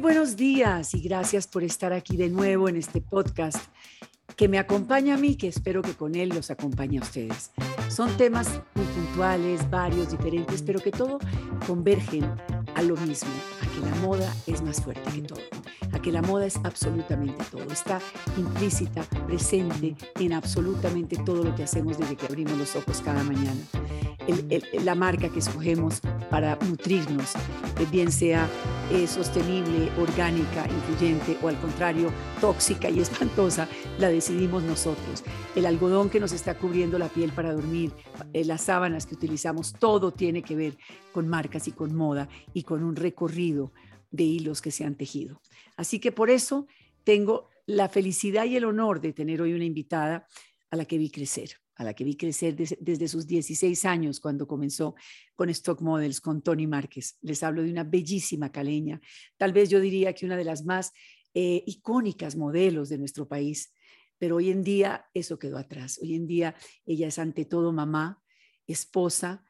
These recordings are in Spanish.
buenos días y gracias por estar aquí de nuevo en este podcast que me acompaña a mí, que espero que con él los acompañe a ustedes. Son temas muy puntuales, varios, diferentes, pero que todo convergen a lo mismo, a que la moda es más fuerte que todo, a que la moda es absolutamente todo, está implícita, presente en absolutamente todo lo que hacemos desde que abrimos los ojos cada mañana la marca que escogemos para nutrirnos, eh, bien sea eh, sostenible, orgánica, influyente o al contrario, tóxica y espantosa, la decidimos nosotros. El algodón que nos está cubriendo la piel para dormir, eh, las sábanas que utilizamos, todo tiene que ver con marcas y con moda y con un recorrido de hilos que se han tejido. Así que por eso tengo la felicidad y el honor de tener hoy una invitada a la que vi crecer a la que vi crecer desde sus 16 años cuando comenzó con Stock Models, con Tony Márquez. Les hablo de una bellísima caleña, tal vez yo diría que una de las más eh, icónicas modelos de nuestro país, pero hoy en día eso quedó atrás. Hoy en día ella es ante todo mamá, esposa,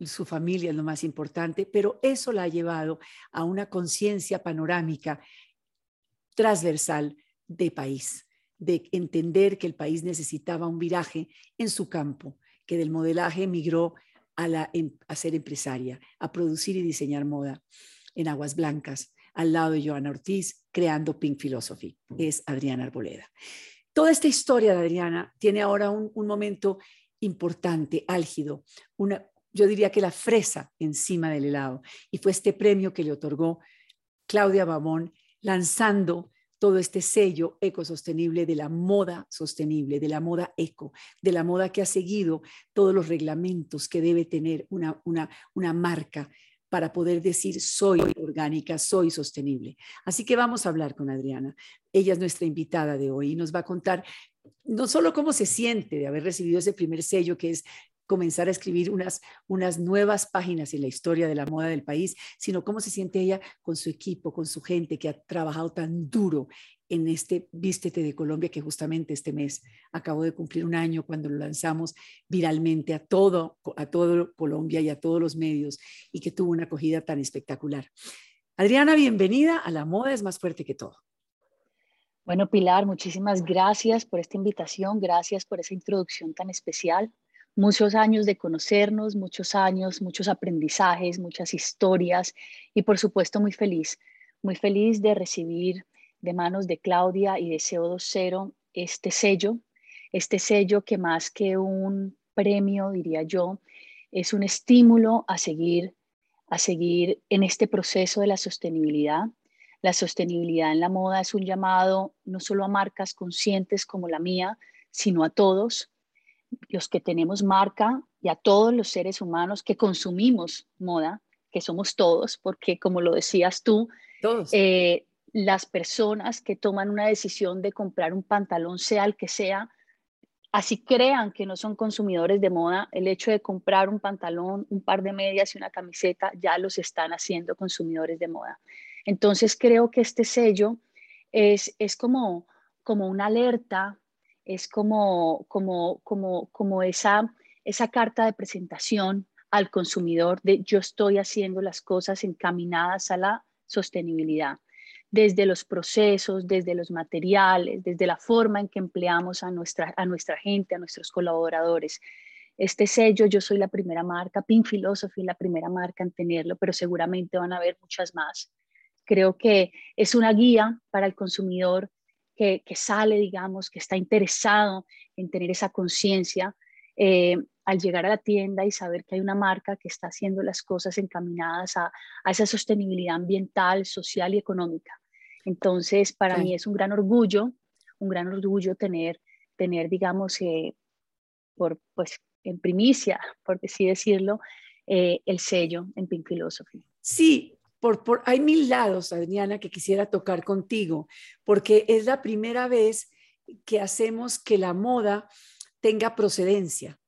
su familia es lo más importante, pero eso la ha llevado a una conciencia panorámica transversal de país de entender que el país necesitaba un viraje en su campo, que del modelaje emigró a, la, em, a ser empresaria, a producir y diseñar moda en Aguas Blancas, al lado de Joana Ortiz, creando Pink Philosophy. Es Adriana Arboleda. Toda esta historia de Adriana tiene ahora un, un momento importante, álgido, una, yo diría que la fresa encima del helado. Y fue este premio que le otorgó Claudia Babón, lanzando todo este sello ecosostenible de la moda sostenible, de la moda eco, de la moda que ha seguido todos los reglamentos que debe tener una, una, una marca para poder decir soy orgánica, soy sostenible. Así que vamos a hablar con Adriana. Ella es nuestra invitada de hoy y nos va a contar no solo cómo se siente de haber recibido ese primer sello que es comenzar a escribir unas, unas nuevas páginas en la historia de la moda del país, sino cómo se siente ella con su equipo, con su gente que ha trabajado tan duro en este Vístete de Colombia, que justamente este mes acabó de cumplir un año cuando lo lanzamos viralmente a todo, a todo Colombia y a todos los medios y que tuvo una acogida tan espectacular. Adriana, bienvenida a La Moda es más fuerte que todo. Bueno, Pilar, muchísimas gracias por esta invitación, gracias por esa introducción tan especial muchos años de conocernos, muchos años, muchos aprendizajes, muchas historias y por supuesto muy feliz, muy feliz de recibir de manos de Claudia y de CO20 este sello, este sello que más que un premio, diría yo, es un estímulo a seguir, a seguir en este proceso de la sostenibilidad. La sostenibilidad en la moda es un llamado no solo a marcas conscientes como la mía, sino a todos, los que tenemos marca y a todos los seres humanos que consumimos moda, que somos todos, porque como lo decías tú, eh, las personas que toman una decisión de comprar un pantalón, sea el que sea, así crean que no son consumidores de moda, el hecho de comprar un pantalón, un par de medias y una camiseta ya los están haciendo consumidores de moda. Entonces creo que este sello es, es como, como una alerta es como, como, como, como esa, esa carta de presentación al consumidor de yo estoy haciendo las cosas encaminadas a la sostenibilidad, desde los procesos, desde los materiales, desde la forma en que empleamos a nuestra, a nuestra gente, a nuestros colaboradores. Este sello, yo soy la primera marca, Pink Philosophy, la primera marca en tenerlo, pero seguramente van a haber muchas más. Creo que es una guía para el consumidor que, sale, digamos, que está interesado en tener esa conciencia, eh, al llegar a la tienda y saber que hay una marca que está haciendo las cosas encaminadas a, esa sostenibilidad ambiental, social y económica. Entonces, para mí es un gran orgullo, un gran orgullo tener, tener digamos, eh, por, pues, en primicia, por así decirlo, eh, el sello en Pink Philosophy. Sí, por, hay mil lados, Adriana, que quisiera tocar contigo, porque es la primera vez que hacemos que la moda tenga procedencia,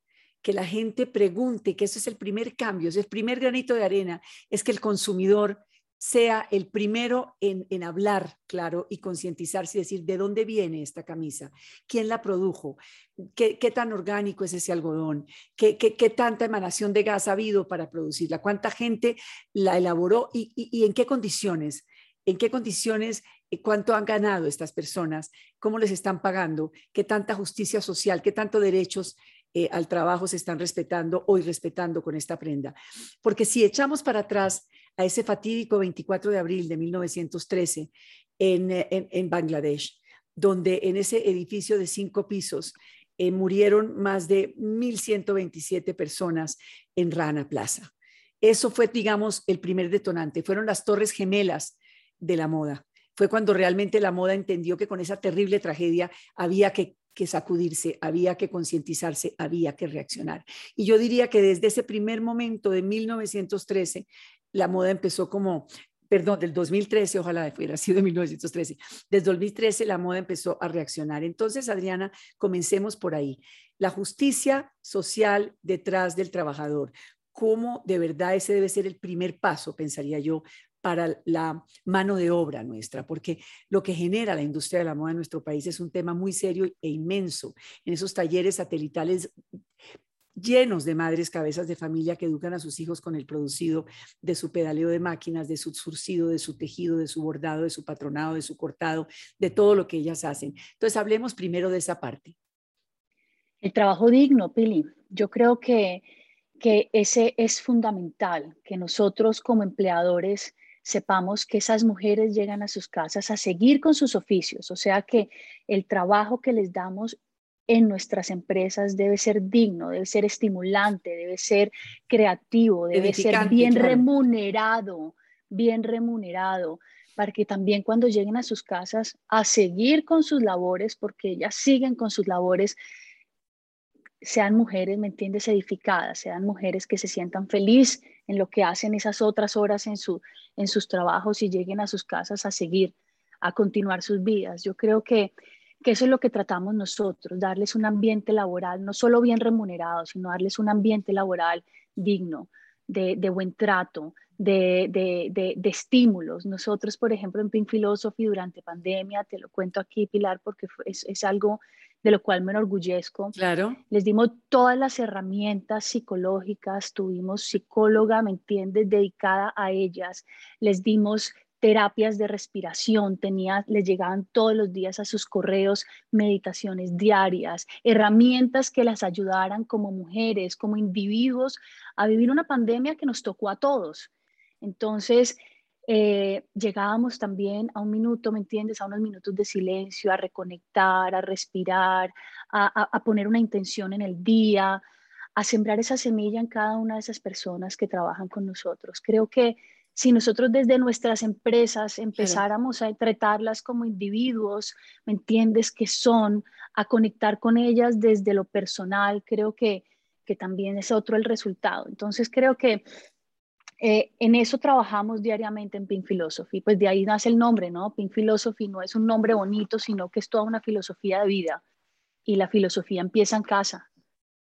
que la gente pregunte, que eso es el primer cambio, es el primer granito de arena, es que el consumidor sea el primero en, hablar, claro, y concientizarse y decir de dónde viene esta camisa, quién la produjo, qué, tan orgánico es ese algodón, qué, tanta emanación de gas ha habido para producirla, cuánta gente la elaboró y, en qué condiciones en qué condiciones, eh, cuánto han ganado estas personas, cómo les están pagando, qué tanta justicia social, qué tanto derechos eh, al trabajo se están respetando o respetando con esta prenda. Porque si echamos para atrás a ese fatídico 24 de abril de 1913 en, en, en Bangladesh, donde en ese edificio de cinco pisos eh, murieron más de 1.127 personas en Rana Plaza. Eso fue, digamos, el primer detonante. Fueron las torres gemelas de la moda. Fue cuando realmente la moda entendió que con esa terrible tragedia había que, que sacudirse, había que concientizarse, había que reaccionar. Y yo diría que desde ese primer momento de 1913, la moda empezó como perdón, del 2013, ojalá fuera sido de 1913. Desde 2013 la moda empezó a reaccionar. Entonces, Adriana, comencemos por ahí. La justicia social detrás del trabajador. ¿Cómo de verdad ese debe ser el primer paso, pensaría yo, para la mano de obra nuestra, porque lo que genera la industria de la moda en nuestro país es un tema muy serio e inmenso. En esos talleres satelitales llenos de madres cabezas de familia que educan a sus hijos con el producido de su pedaleo de máquinas, de su surcido, de su tejido, de su bordado, de su patronado, de su cortado, de todo lo que ellas hacen. Entonces, hablemos primero de esa parte. El trabajo digno, Pili. Yo creo que, que ese es fundamental, que nosotros como empleadores sepamos que esas mujeres llegan a sus casas a seguir con sus oficios, o sea que el trabajo que les damos en nuestras empresas debe ser digno, debe ser estimulante, debe ser creativo, debe ser bien remunerado, bien remunerado, para que también cuando lleguen a sus casas a seguir con sus labores, porque ellas siguen con sus labores, sean mujeres, ¿me entiendes?, edificadas, sean mujeres que se sientan feliz en lo que hacen esas otras horas en, su, en sus trabajos y lleguen a sus casas a seguir, a continuar sus vidas. Yo creo que que eso es lo que tratamos nosotros, darles un ambiente laboral no solo bien remunerado, sino darles un ambiente laboral digno, de, buen trato, de, de, estímulos. Nosotros, por ejemplo, en Pink Philosophy durante pandemia, te lo cuento aquí, Pilar, porque es, es algo de lo cual me enorgullezco. Claro. Les dimos todas las herramientas psicológicas, tuvimos psicóloga, ¿me entiendes?, dedicada a ellas. Les dimos terapias de respiración, tenía, les llegaban todos los días a sus correos meditaciones diarias, herramientas que las ayudaran como mujeres, como individuos, a vivir una pandemia que nos tocó a todos. Entonces, eh, llegábamos también a un minuto, ¿me entiendes? A unos minutos de silencio, a reconectar, a respirar, a poner una intención en el día, a sembrar esa semilla en cada una de esas personas que trabajan con nosotros. Creo que si nosotros desde nuestras empresas empezáramos a tratarlas como individuos, ¿me entiendes? Que son, a conectar con ellas desde lo personal, creo que, que también es otro el resultado. Entonces creo que eh, en eso trabajamos diariamente en Pink Philosophy, pues de ahí nace el nombre, ¿no? Pink Philosophy no es un nombre bonito, sino que es toda una filosofía de vida y la filosofía empieza en casa.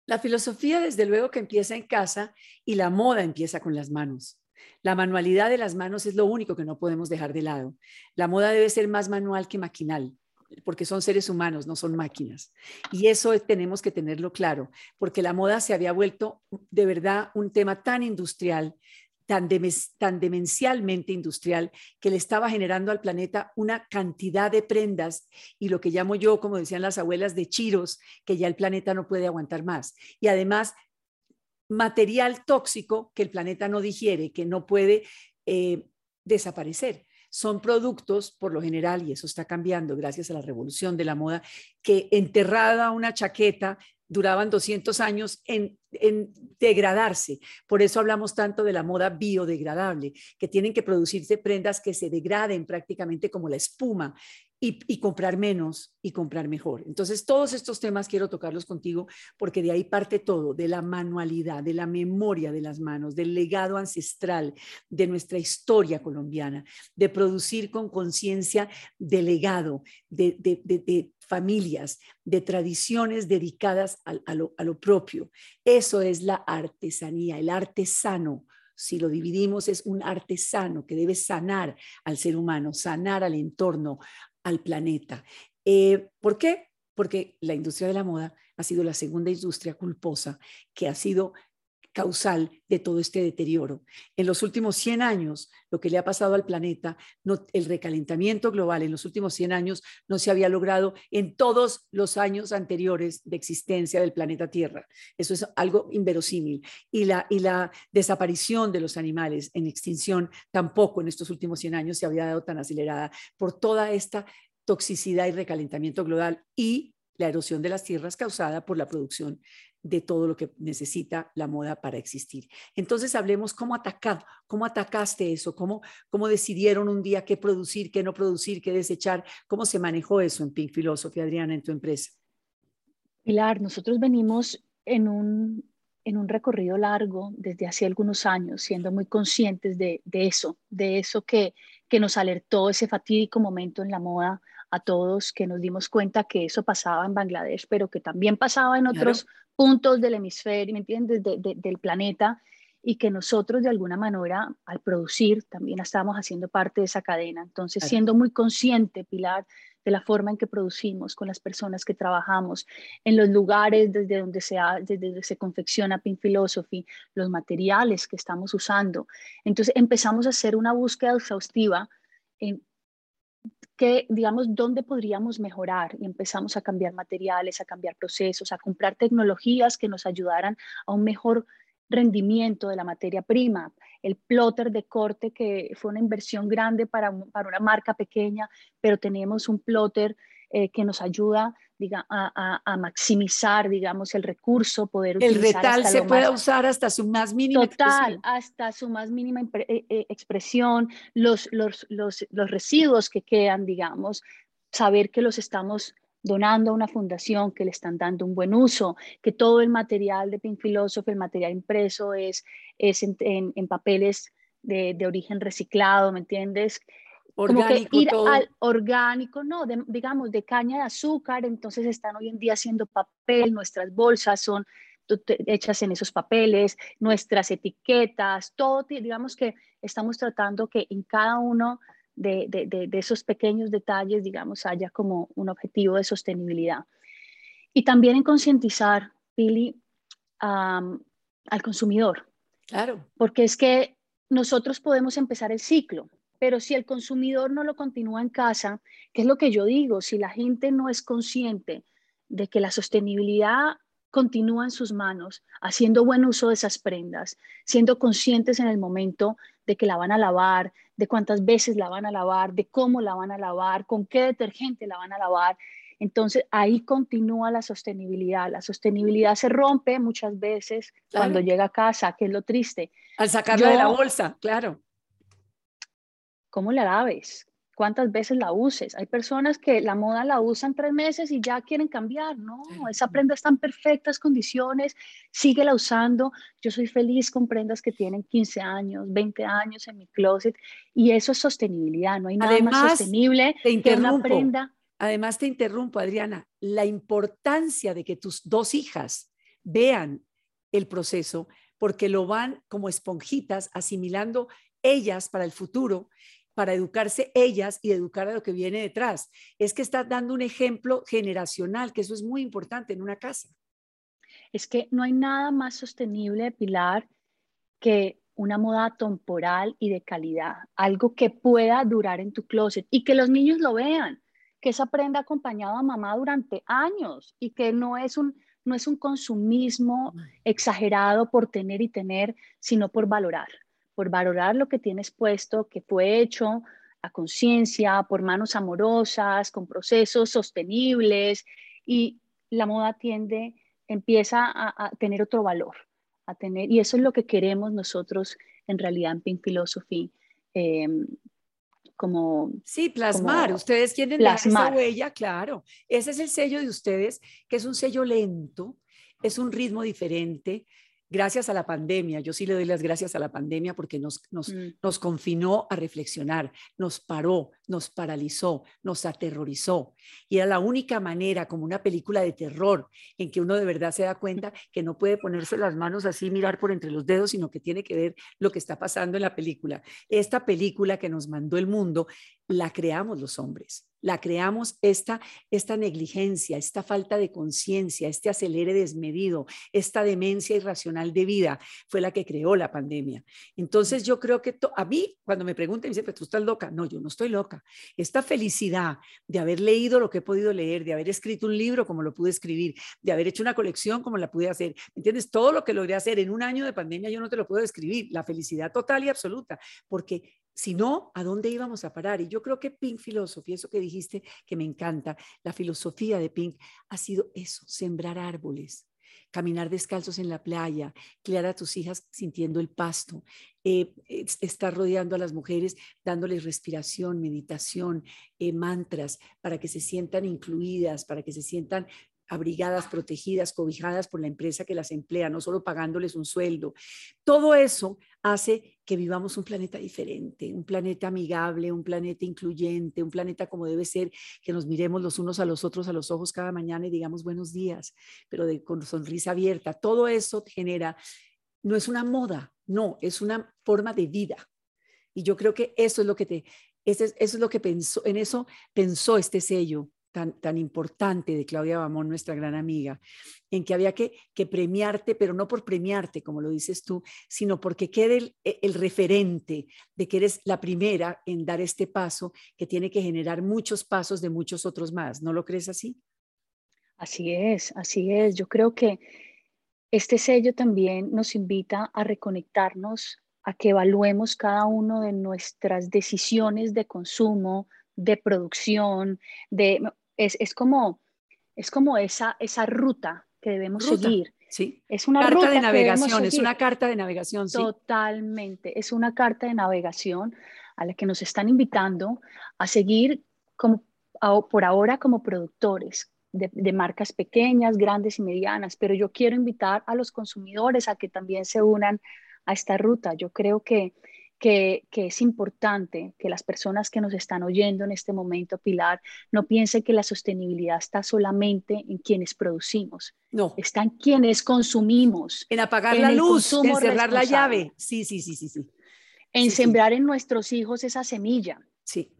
La filosofía desde luego que empieza en casa y la moda empieza con las manos. La manualidad de las manos es lo único que no podemos dejar de lado. La moda debe ser más manual que maquinal porque son seres humanos, no son máquinas. Y eso tenemos que tenerlo claro, porque la moda se había vuelto de verdad un tema tan industrial, tan, demencialmente industrial, que le estaba generando al planeta una cantidad de prendas y lo que llamo yo, como decían las abuelas, de chiros, que ya el planeta no puede aguantar más. Y además material tóxico que el planeta no digiere, que no puede eh, desaparecer. Son productos, por lo general, y eso está cambiando gracias a la revolución de la moda, que enterrada una chaqueta duraban 200 años en, en, degradarse. Por eso hablamos tanto de la moda biodegradable, que tienen que producirse prendas que se degraden prácticamente como la espuma y, comprar menos y comprar mejor. Entonces, todos estos temas quiero tocarlos contigo porque de ahí parte todo, de la manualidad, de la memoria de las manos, del legado ancestral, de nuestra historia colombiana, de producir con conciencia de legado, de, familias, de tradiciones dedicadas a, lo, a lo propio. Eso es la artesanía, el artesano si lo dividimos, es un artesano que debe sanar al ser humano, sanar al entorno, al planeta. Eh, ¿Por qué? Porque la industria de la moda ha sido la segunda industria culposa que ha sido causal de todo este deterioro. En los últimos 100 años, lo que le ha pasado al planeta, no, el recalentamiento global en los últimos 100 años no se había logrado en todos los años anteriores de existencia del planeta Tierra. Eso es algo inverosímil. Y la, y la desaparición de los animales en extinción tampoco en estos últimos 100 años se había dado tan acelerada por toda esta toxicidad y recalentamiento global y la erosión de las tierras causada por la producción de todo lo que necesita la moda para existir. Entonces hablemos cómo atacar, cómo atacaste eso, cómo, cómo decidieron un día qué producir, qué no producir, qué desechar, cómo se manejó eso en Pink Philosophy, Adriana, en tu empresa. Pilar, nosotros venimos en un, en un recorrido largo desde hace algunos años, siendo muy conscientes de, de eso, de eso que, que nos alertó ese fatídico momento en la moda a todos, que nos dimos cuenta que eso pasaba en Bangladesh, pero que también pasaba en otros puntos del hemisferio, ¿me entiendes?, del planeta, y que nosotros de alguna manera al producir también estamos haciendo parte de esa cadena. Entonces, siendo muy consciente, Pilar, de la forma en que producimos, con las personas que trabajamos, en los lugares desde donde se, desde donde se confecciona Pink Philosophy, los materiales que estamos usando. Entonces empezamos a hacer una búsqueda exhaustiva en que, digamos, dónde podríamos mejorar y empezamos a cambiar materiales, a cambiar procesos, a comprar tecnologías que nos ayudaran a un mejor rendimiento de la materia prima, el plotter de corte que fue una inversión grande para, para una marca pequeña, pero tenemos un plotter eh, que nos ayuda diga, a, maximizar, digamos, el recurso, poder el retal se puede usar hasta su más mínima total, expresión. hasta su más mínima eh, eh, expresión, los, los, los, los residuos que quedan, digamos, saber que los estamos donando a una fundación que le están dando un buen uso, que todo el material de Pink Philosophy, el material impreso es, es en, en, papeles de, de, origen reciclado, ¿me entiendes? Orgánico ir al orgánico, no, digamos, de caña de azúcar, entonces están hoy en día haciendo papel, nuestras bolsas son hechas en esos papeles, nuestras etiquetas, todo, digamos que estamos tratando que en cada uno de, de, de, esos pequeños detalles, digamos, haya como un objetivo de sostenibilidad. Y también en concientizar, Pili, al consumidor. Claro. Porque es que nosotros podemos empezar el ciclo, pero si el consumidor no lo continúa en casa, ¿qué es lo que yo digo? Si la gente no es consciente de que la sostenibilidad continúa en sus manos, haciendo buen uso de esas prendas, siendo conscientes en el momento de que la van a lavar, de cuántas veces la van a lavar, de cómo la van a lavar, con qué detergente la van a lavar. Entonces ahí continúa la sostenibilidad. La sostenibilidad se rompe muchas veces cuando llega a casa, que es lo triste. Al sacarla de la bolsa, claro cómo la laves, cuántas veces la uses. Hay personas que la moda la usan tres meses y ya quieren cambiar. No, esa prenda está en perfectas condiciones, síguela usando. Yo soy feliz con prendas que tienen 15 años, 20 años en mi closet y eso es sostenibilidad. No hay nada más sostenible que una prenda. Además, te interrumpo, Adriana, la importancia de que tus dos hijas vean el proceso, porque lo van como esponjitas asimilando ellas para el futuro para educarse ellas y educar a lo que viene detrás. Es que estás dando un ejemplo generacional, que eso es muy importante en una casa. Es que no hay nada más sostenible, Pilar, que una moda temporal y de calidad, algo que pueda durar en tu closet y que los niños lo vean, que esa prenda acompañado a mamá durante años y que no es un no es un consumismo exagerado por tener y tener, sino por valorar por valorar lo que tienes puesto, que fue hecho a conciencia, por manos amorosas, con procesos sostenibles y la moda tiende, empieza a, tener otro valor, a tener, y eso es lo que queremos nosotros en realidad en Pink Philosophy. Em, como sí plasmar ustedes quieren plasmar. esa huella claro ese es el sello de ustedes que es un sello lento es un ritmo diferente gracias a la pandemia, yo sí le doy las gracias a la pandemia porque nos, nos, mm. nos, confinó a reflexionar, nos paró, nos paralizó, nos aterrorizó. Y era la única manera, como una película de terror, en que uno de verdad se da cuenta que no puede ponerse las manos así, mirar por entre los dedos, sino que tiene que ver lo que está pasando en la película. Esta película que nos mandó el mundo, la creamos los hombres la creamos esta, esta negligencia, esta falta de conciencia, este acelere desmedido, esta demencia irracional de vida, fue la que creó la pandemia. Entonces yo creo que a mí, cuando me preguntan, me dicen, pero tú estás loca. No, yo no estoy loca. Esta felicidad de haber leído lo que he podido leer, de haber escrito un libro como lo pude escribir, de haber hecho una colección como la pude hacer, ¿me entiendes? Todo lo que logré hacer en un año de pandemia yo no te lo puedo describir, la felicidad total y absoluta, porque si no, ¿a dónde íbamos a parar? Y yo creo que Pink Philosophy, eso que dijiste que me encanta, la filosofía de Pink ha sido eso, sembrar árboles, caminar descalzos en la playa, criar a tus hijas sintiendo el pasto, eh, estar rodeando a las mujeres, dándoles respiración, meditación, eh, mantras, para que se sientan incluidas, para que se sientan abrigadas, protegidas, cobijadas por la empresa que las emplea, no solo pagándoles un sueldo. Todo eso hace que vivamos un planeta diferente, un planeta amigable, un planeta incluyente, un planeta como debe ser, que nos miremos los unos a los otros a los ojos cada mañana y digamos buenos días, pero con sonrisa abierta. Todo eso genera, no es una moda, no, es una forma de vida. Y yo creo que eso es lo que te, eso es lo que pensó, en eso pensó este sello tan, importante de Claudia Bamón, nuestra gran amiga, en que había que, premiarte, pero no por premiarte, como lo dices tú, sino porque quede el, e, el, referente de que eres la primera en dar este paso que tiene que generar muchos pasos de muchos otros más. ¿No lo crees así? Así es, así es. Yo creo que este sello también nos invita a reconectarnos, a que evaluemos cada uno de nuestras decisiones de consumo, de producción, de, es, como, es como esa, esa ruta que debemos seguir. Sí. Es una carta de navegación, es una carta de navegación. Totalmente, es una carta de navegación a la que nos están invitando a seguir como, por ahora como productores de, de, marcas pequeñas, grandes y medianas, pero yo quiero invitar a los consumidores a que también se unan a esta ruta. Yo creo que que, es importante que las personas que nos están oyendo en este momento, Pilar, no piensen que la sostenibilidad está solamente en quienes producimos. No. Está en quienes consumimos. En apagar la luz, en cerrar la llave. Sí, sí, sí, sí, sí. En sembrar en nuestros hijos esa semilla. Sí.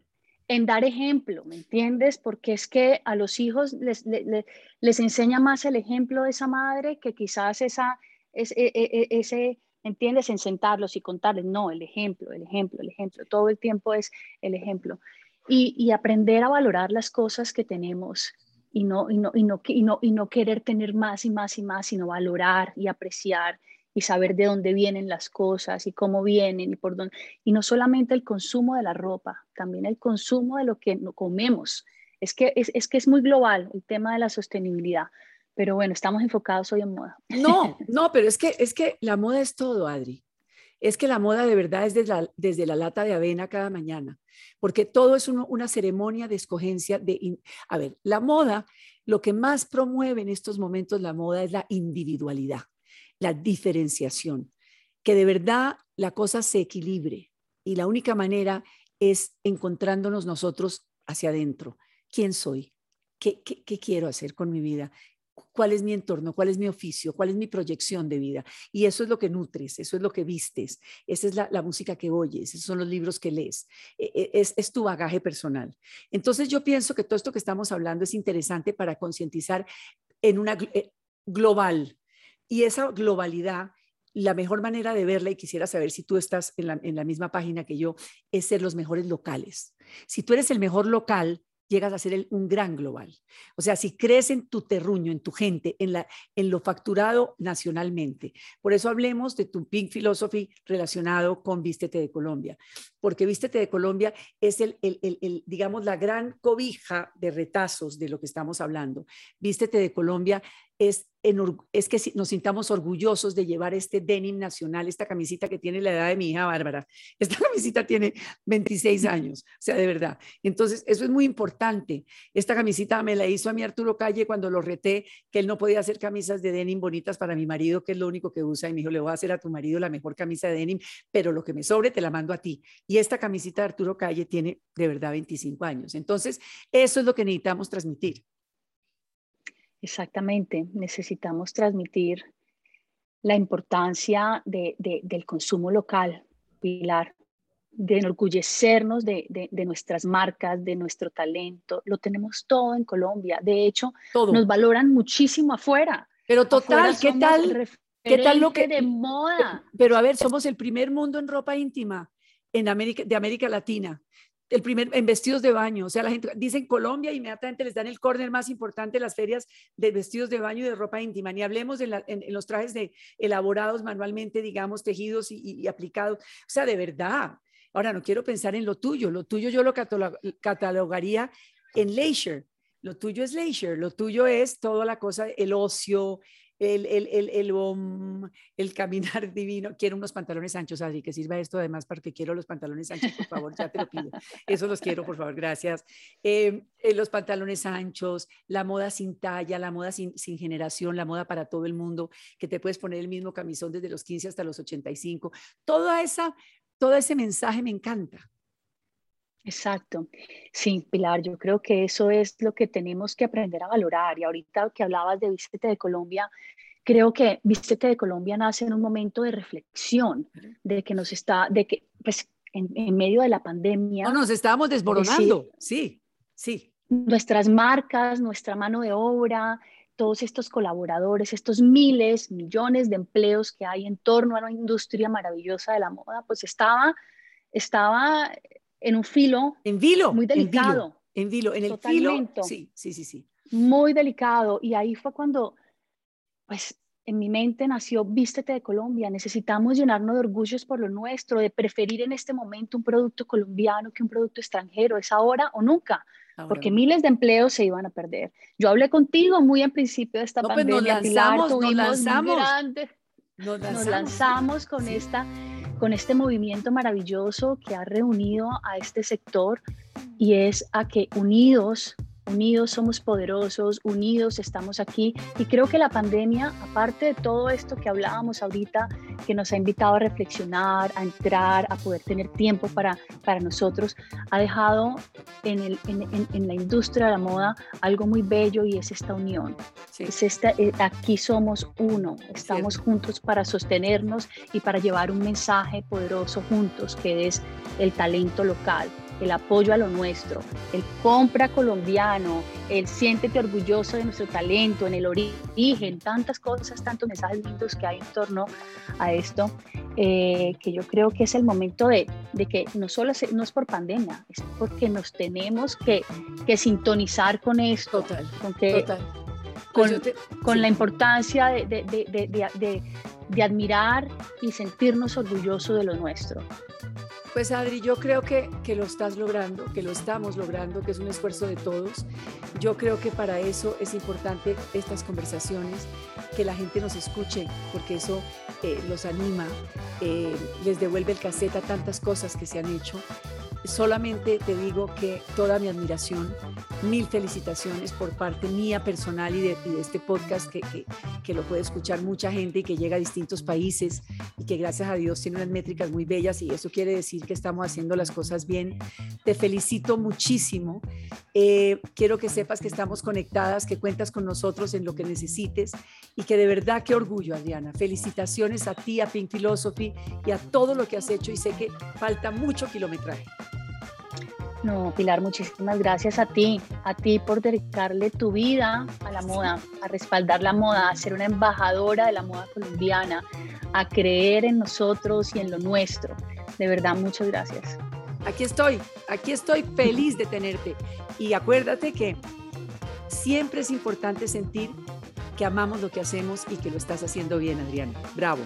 En dar ejemplo, ¿me entiendes? Porque es que a los hijos les, les, enseña más el ejemplo de esa madre que quizás esa, e, e, e, ese ¿entiendes? En sentarlos y contarles, no, el ejemplo, el ejemplo, el ejemplo, todo el tiempo es el ejemplo. Y, aprender a valorar las cosas que tenemos y no, y, no, y, no, y, no, y no querer tener más y más y más, sino valorar y apreciar y saber de dónde vienen las cosas y cómo vienen y por dónde. Y no solamente el consumo de la ropa, también el consumo de lo que comemos. Es que es, es que es muy global el tema de la sostenibilidad. Pero bueno, estamos enfocados hoy en moda. No, no, pero es que, es que la moda es todo, Adri. Es que la moda de verdad es desde la, desde la lata de avena cada mañana, porque todo es una ceremonia de escogencia de... a ver, la moda, lo que más promueve en estos momentos la moda es la individualidad, la diferenciación, que de verdad la cosa se equilibre y la única manera es encontrándonos nosotros hacia adentro. ¿Quién soy? ¿Qué, qué, qué quiero hacer con mi vida? Cuál es mi entorno, cuál es mi oficio, cuál es mi proyección de vida. Y eso es lo que nutres, eso es lo que vistes, esa es la, música que oyes, esos son los libros que lees, e, e, es, tu bagaje personal. Entonces yo pienso que todo esto que estamos hablando es interesante para concientizar en una eh, global. Y esa globalidad la mejor manera de verla, y quisiera saber si tú estás en la, en la, misma página que yo, es ser los mejores locales. Si tú eres el mejor local, llegas a ser un gran global. O sea, si crees en tu terruño, en tu gente, en, lo facturado nacionalmente. Por eso hablemos de tu Pink Philosophy relacionado con Vístete de Colombia, porque Vístete de Colombia es el, el, digamos, la gran cobija de retazos de lo que estamos hablando. Vístete de Colombia es, es que nos sintamos orgullosos de llevar este denim nacional, esta camisita que tiene la edad de mi hija Bárbara. Esta camisita tiene 26 años, o sea, de verdad. Entonces, eso es muy importante. Esta camisita me la hizo a mi Arturo Calle cuando lo reté, que él no podía hacer camisas de denim bonitas para mi marido, que es lo único que usa, y me dijo, le voy a hacer a tu marido la mejor camisa de denim, pero lo que me sobre te la mando a ti. Y esta camisita de Arturo Calle tiene de verdad 25 años. Entonces, eso es lo que necesitamos transmitir. Exactamente, necesitamos transmitir la importancia del consumo local, Pilar. de enorgullecernos de, de, nuestras marcas, de nuestro talento. Lo tenemos todo en Colombia. De hecho, nos valoran muchísimo afuera. Pero total, ¿qué tal? ¿Qué tal lo que de moda? Pero a ver, somos el primer mundo en ropa íntima en América, de América Latina el primer, en vestidos de baño. O sea, la gente dice en Colombia, inmediatamente les dan el córner más importante las ferias de vestidos de baño y de ropa íntima. Ni hablemos en, los trajes de, elaborados manualmente, digamos, tejidos y, aplicados. O sea, de verdad. Ahora, no quiero pensar en lo tuyo. Lo tuyo yo lo catalogaría en leisure. Lo tuyo es leisure. Lo tuyo es toda la cosa, el ocio, el, el, el, el, el, caminar divino. Quiero unos pantalones anchos, Adri, que sirva esto además porque quiero los pantalones anchos, por favor, ya te lo pido. Eso los quiero, por favor, gracias. Em, eh, los pantalones anchos, la moda sin talla, la moda sin, sin, generación, la moda para todo el mundo, que te puedes poner el mismo camisón desde los 15 hasta los 85. Toda esa, todo ese mensaje me encanta. Exacto. Sí, Pilar, yo creo que eso es lo que tenemos que aprender a valorar. Y ahorita que hablabas de Vístete de Colombia, creo que Vístete de Colombia nace en un momento de reflexión, de que nos está, de que, pues, en, medio de la pandemia. No, nos estábamos desboronando, sí, sí. Nuestras marcas, nuestra mano de obra, todos estos colaboradores, estos miles, millones de empleos que hay en torno a una industria maravillosa de la moda, pues estaba, estaba en un filo. En vilo. Muy delicado. En vilo, en, el filo. Sí, sí, sí, sí. Muy delicado. Y ahí fue cuando, pues, en mi mente nació Vístete de Colombia. Necesitamos llenarnos de orgullos por lo nuestro, de preferir en este momento un producto colombiano que un producto extranjero. Es ahora o nunca. porque miles de empleos se iban a perder. Yo hablé contigo muy en principio de esta pues pandemia. nos lanzamos, nos lanzamos. Nos lanzamos, con esta con este movimiento maravilloso que ha reunido a este sector y es a que unidos unidos somos poderosos, unidos estamos aquí. Y creo que la pandemia, aparte de todo esto que hablábamos ahorita, que nos ha invitado a reflexionar, a entrar, a poder tener tiempo para, para nosotros, ha dejado en, el, en, en, la industria de la moda algo muy bello y es esta unión. Es esta, eh, aquí somos uno, estamos juntos para sostenernos y para llevar un mensaje poderoso juntos, que es el talento local el apoyo a lo nuestro, el compra colombiano, el siéntete orgulloso de nuestro talento, en el origen, tantas cosas, tantos mensajes lindos que hay en torno a esto, eh, que yo creo que es el momento de, que no solo es, no es por pandemia, es porque nos tenemos que, sintonizar con esto, con, que, pues con, la importancia de, de admirar y sentirnos orgullosos de lo nuestro. Pues Adri, yo creo que, que, lo estás logrando, que lo estamos logrando, que es un esfuerzo de todos. Yo creo que para eso es importante estas conversaciones, que la gente nos escuche, porque eso eh, los anima, eh, les devuelve el cassette a tantas cosas que se han hecho solamente te digo que toda mi admiración, mil felicitaciones por parte mía personal y de, este podcast que, que, lo puede escuchar mucha gente y que llega a distintos países y que gracias a Dios tiene unas métricas muy bellas y eso quiere decir que estamos haciendo las cosas bien. Te felicito muchísimo. Eh, quiero que sepas que estamos conectadas, que cuentas con nosotros en lo que necesites y que de verdad qué orgullo, Adriana. Felicitaciones a ti, a Pink Philosophy y a todo lo que has hecho y sé que falta mucho kilometraje. No, Pilar, muchísimas gracias a ti, a ti por dedicarle tu vida a la moda, a respaldar la moda, a ser una embajadora de la moda colombiana, a creer en nosotros y en lo nuestro. De verdad, muchas gracias. Aquí estoy, aquí estoy feliz de tenerte. Y acuérdate que siempre es importante sentir que amamos lo que hacemos y que lo estás haciendo bien, Adriana. Bravo.